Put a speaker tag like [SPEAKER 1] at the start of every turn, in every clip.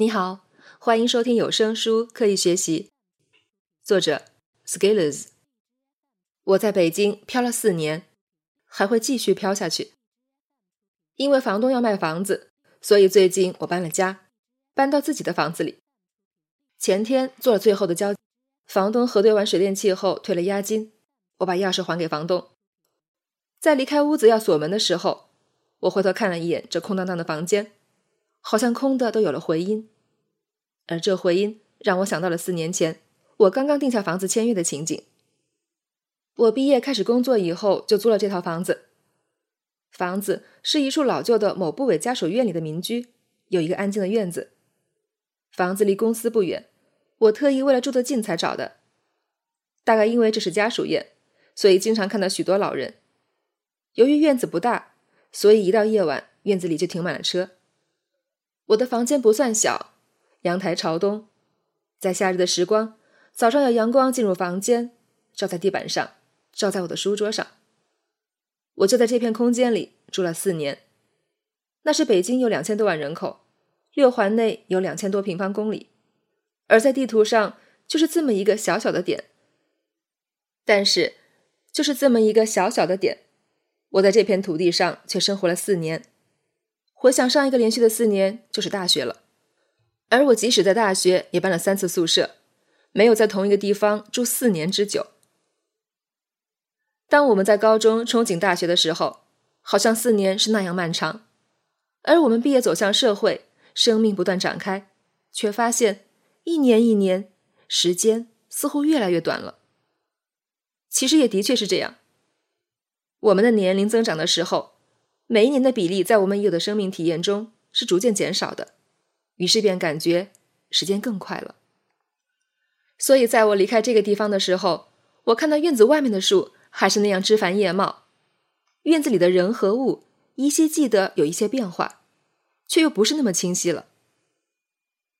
[SPEAKER 1] 你好，欢迎收听有声书《刻意学习》，作者 Scalers。我在北京漂了四年，还会继续漂下去。因为房东要卖房子，所以最近我搬了家，搬到自己的房子里。前天做了最后的交，房东核对完水电气后退了押金，我把钥匙还给房东。在离开屋子要锁门的时候，我回头看了一眼这空荡荡的房间。好像空的都有了回音，而这回音让我想到了四年前我刚刚定下房子签约的情景。我毕业开始工作以后就租了这套房子，房子是一处老旧的某部委家属院里的民居，有一个安静的院子。房子离公司不远，我特意为了住得近才找的。大概因为这是家属院，所以经常看到许多老人。由于院子不大，所以一到夜晚，院子里就停满了车。我的房间不算小，阳台朝东，在夏日的时光，早上有阳光进入房间，照在地板上，照在我的书桌上。我就在这片空间里住了四年。那是北京有两千多万人口，六环内有两千多平方公里，而在地图上就是这么一个小小的点。但是，就是这么一个小小的点，我在这片土地上却生活了四年。回想上一个连续的四年就是大学了，而我即使在大学也搬了三次宿舍，没有在同一个地方住四年之久。当我们在高中憧憬大学的时候，好像四年是那样漫长，而我们毕业走向社会，生命不断展开，却发现一年一年，时间似乎越来越短了。其实也的确是这样，我们的年龄增长的时候。每一年的比例在我们已有的生命体验中是逐渐减少的，于是便感觉时间更快了。所以，在我离开这个地方的时候，我看到院子外面的树还是那样枝繁叶茂，院子里的人和物依稀记得有一些变化，却又不是那么清晰了。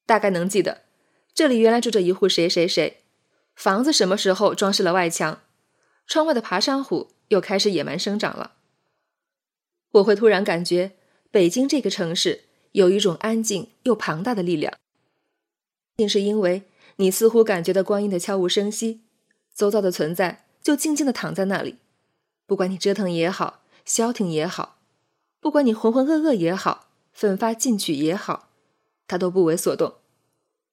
[SPEAKER 1] 大概能记得，这里原来住着一户谁谁谁，房子什么时候装饰了外墙，窗外的爬山虎又开始野蛮生长了。我会突然感觉，北京这个城市有一种安静又庞大的力量。竟是因为你似乎感觉到光阴的悄无声息，周遭的存在就静静的躺在那里，不管你折腾也好，消停也好，不管你浑浑噩噩也好，奋发进取也好，它都不为所动，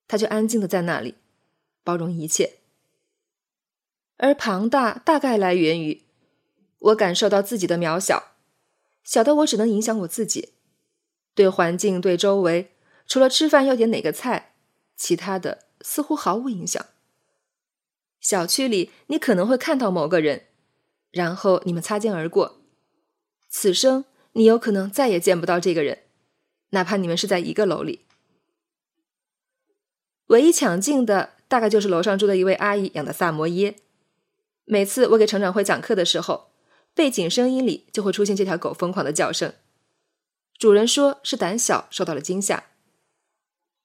[SPEAKER 1] 它就安静的在那里，包容一切。而庞大大概来源于我感受到自己的渺小。小的我只能影响我自己，对环境、对周围，除了吃饭要点哪个菜，其他的似乎毫无影响。小区里你可能会看到某个人，然后你们擦肩而过，此生你有可能再也见不到这个人，哪怕你们是在一个楼里。唯一抢镜的大概就是楼上住的一位阿姨养的萨摩耶，每次我给成长会讲课的时候。背景声音里就会出现这条狗疯狂的叫声，主人说是胆小受到了惊吓。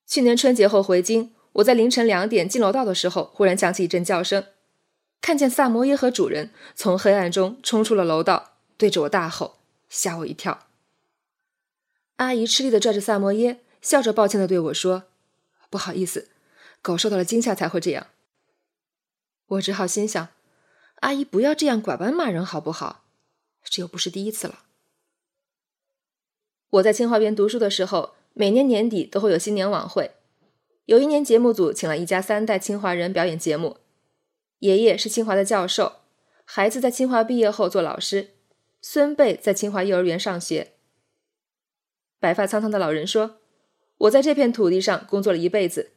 [SPEAKER 1] 去年春节后回京，我在凌晨两点进楼道的时候，忽然响起一阵叫声，看见萨摩耶和主人从黑暗中冲出了楼道，对着我大吼，吓我一跳。阿姨吃力的拽着萨摩耶，笑着抱歉的对我说：“不好意思，狗受到了惊吓才会这样。”我只好心想。阿姨，不要这样拐弯骂人好不好？这又不是第一次了。我在清华园读书的时候，每年年底都会有新年晚会。有一年，节目组请了一家三代清华人表演节目，爷爷是清华的教授，孩子在清华毕业后做老师，孙辈在清华幼儿园上学。白发苍苍的老人说：“我在这片土地上工作了一辈子，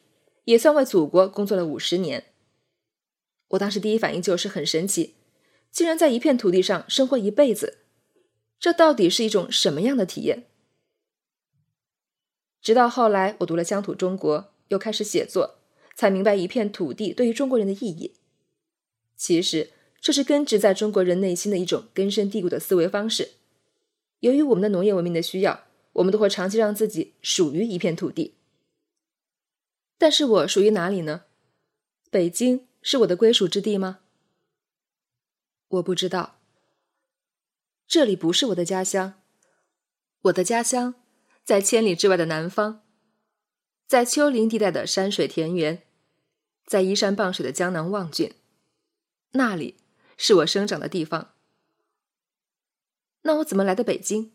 [SPEAKER 1] 也算为祖国工作了五十年。”我当时第一反应就是很神奇，竟然在一片土地上生活一辈子，这到底是一种什么样的体验？直到后来我读了《乡土中国》，又开始写作，才明白一片土地对于中国人的意义。其实这是根植在中国人内心的一种根深蒂固的思维方式。由于我们的农业文明的需要，我们都会长期让自己属于一片土地。但是我属于哪里呢？北京。是我的归属之地吗？我不知道。这里不是我的家乡，我的家乡在千里之外的南方，在丘陵地带的山水田园，在依山傍水的江南望郡，那里是我生长的地方。那我怎么来的北京？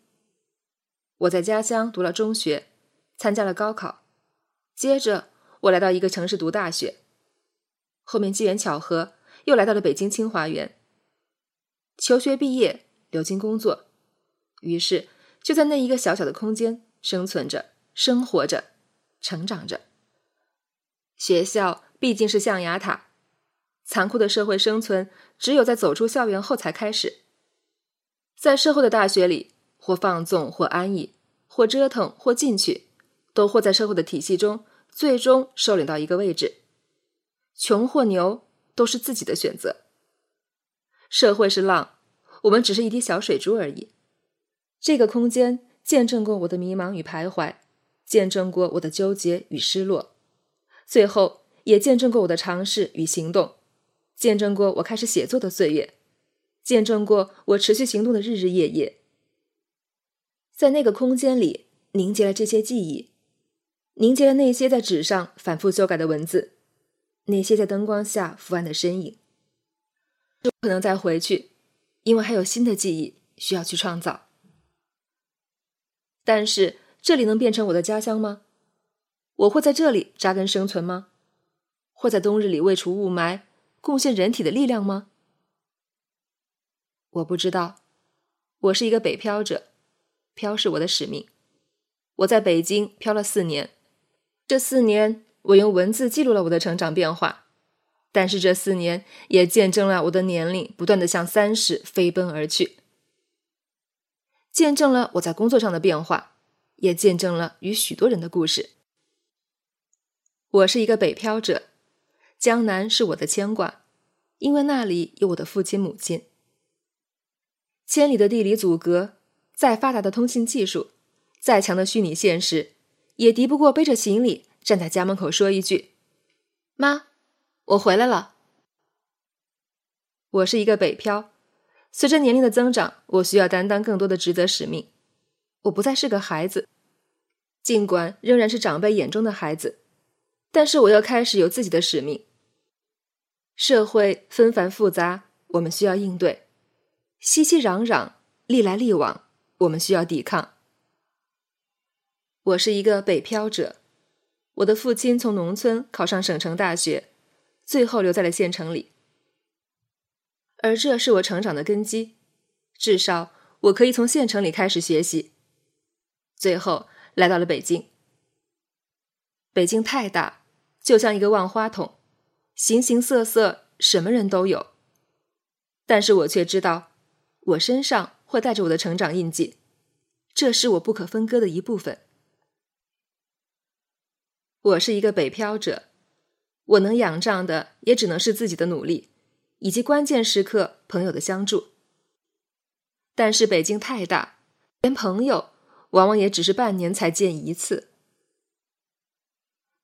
[SPEAKER 1] 我在家乡读了中学，参加了高考，接着我来到一个城市读大学，后面机缘巧合又来到了北京清华园。求学毕业，留京工作，于是就在那一个小小的空间生存着、生活着、成长着。学校毕竟是象牙塔，残酷的社会生存只有在走出校园后才开始。在社会的大学里，或放纵，或安逸，或折腾，或进取，都或在社会的体系中，最终收敛到一个位置。穷或牛，都是自己的选择。社会是浪，我们只是一滴小水珠而已。这个空间见证过我的迷茫与徘徊，见证过我的纠结与失落，最后也见证过我的尝试与行动，见证过我开始写作的岁月。见证过我持续行动的日日夜夜，在那个空间里凝结了这些记忆，凝结了那些在纸上反复修改的文字，那些在灯光下伏案的身影。不可能再回去，因为还有新的记忆需要去创造。但是这里能变成我的家乡吗？我会在这里扎根生存吗？会在冬日里未除雾霾，贡献人体的力量吗？我不知道，我是一个北漂者，漂是我的使命。我在北京漂了四年，这四年我用文字记录了我的成长变化，但是这四年也见证了我的年龄不断的向三十飞奔而去，见证了我在工作上的变化，也见证了与许多人的故事。我是一个北漂者，江南是我的牵挂，因为那里有我的父亲母亲。千里的地理阻隔，再发达的通信技术，再强的虚拟现实，也敌不过背着行李站在家门口说一句：“妈，我回来了。”我是一个北漂，随着年龄的增长，我需要担当更多的职责使命。我不再是个孩子，尽管仍然是长辈眼中的孩子，但是我要开始有自己的使命。社会纷繁复杂，我们需要应对。熙熙攘攘，历来历往，我们需要抵抗。我是一个北漂者，我的父亲从农村考上省城大学，最后留在了县城里，而这是我成长的根基。至少我可以从县城里开始学习，最后来到了北京。北京太大，就像一个万花筒，形形色色，什么人都有。但是我却知道。我身上会带着我的成长印记，这是我不可分割的一部分。我是一个北漂者，我能仰仗的也只能是自己的努力，以及关键时刻朋友的相助。但是北京太大，连朋友往往也只是半年才见一次。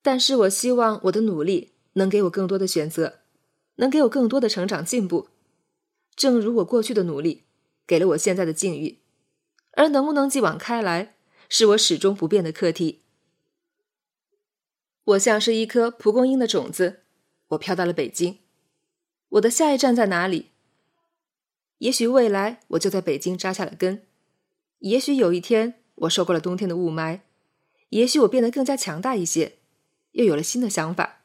[SPEAKER 1] 但是我希望我的努力能给我更多的选择，能给我更多的成长进步，正如我过去的努力。给了我现在的境遇，而能不能继往开来，是我始终不变的课题。我像是一颗蒲公英的种子，我飘到了北京。我的下一站在哪里？也许未来我就在北京扎下了根，也许有一天我受够了冬天的雾霾，也许我变得更加强大一些，又有了新的想法。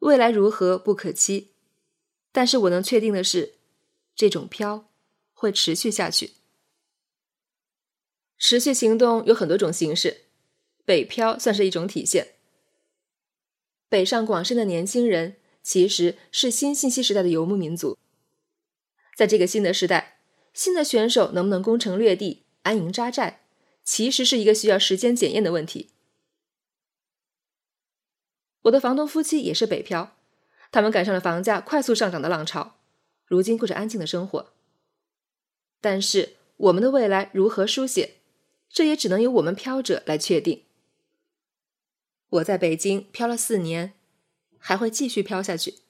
[SPEAKER 1] 未来如何不可期，但是我能确定的是。这种飘会持续下去。持续行动有很多种形式，北漂算是一种体现。北上广深的年轻人其实是新信息时代的游牧民族，在这个新的时代，新的选手能不能攻城略地、安营扎寨，其实是一个需要时间检验的问题。我的房东夫妻也是北漂，他们赶上了房价快速上涨的浪潮。如今过着安静的生活，但是我们的未来如何书写，这也只能由我们飘者来确定。我在北京漂了四年，还会继续漂下去。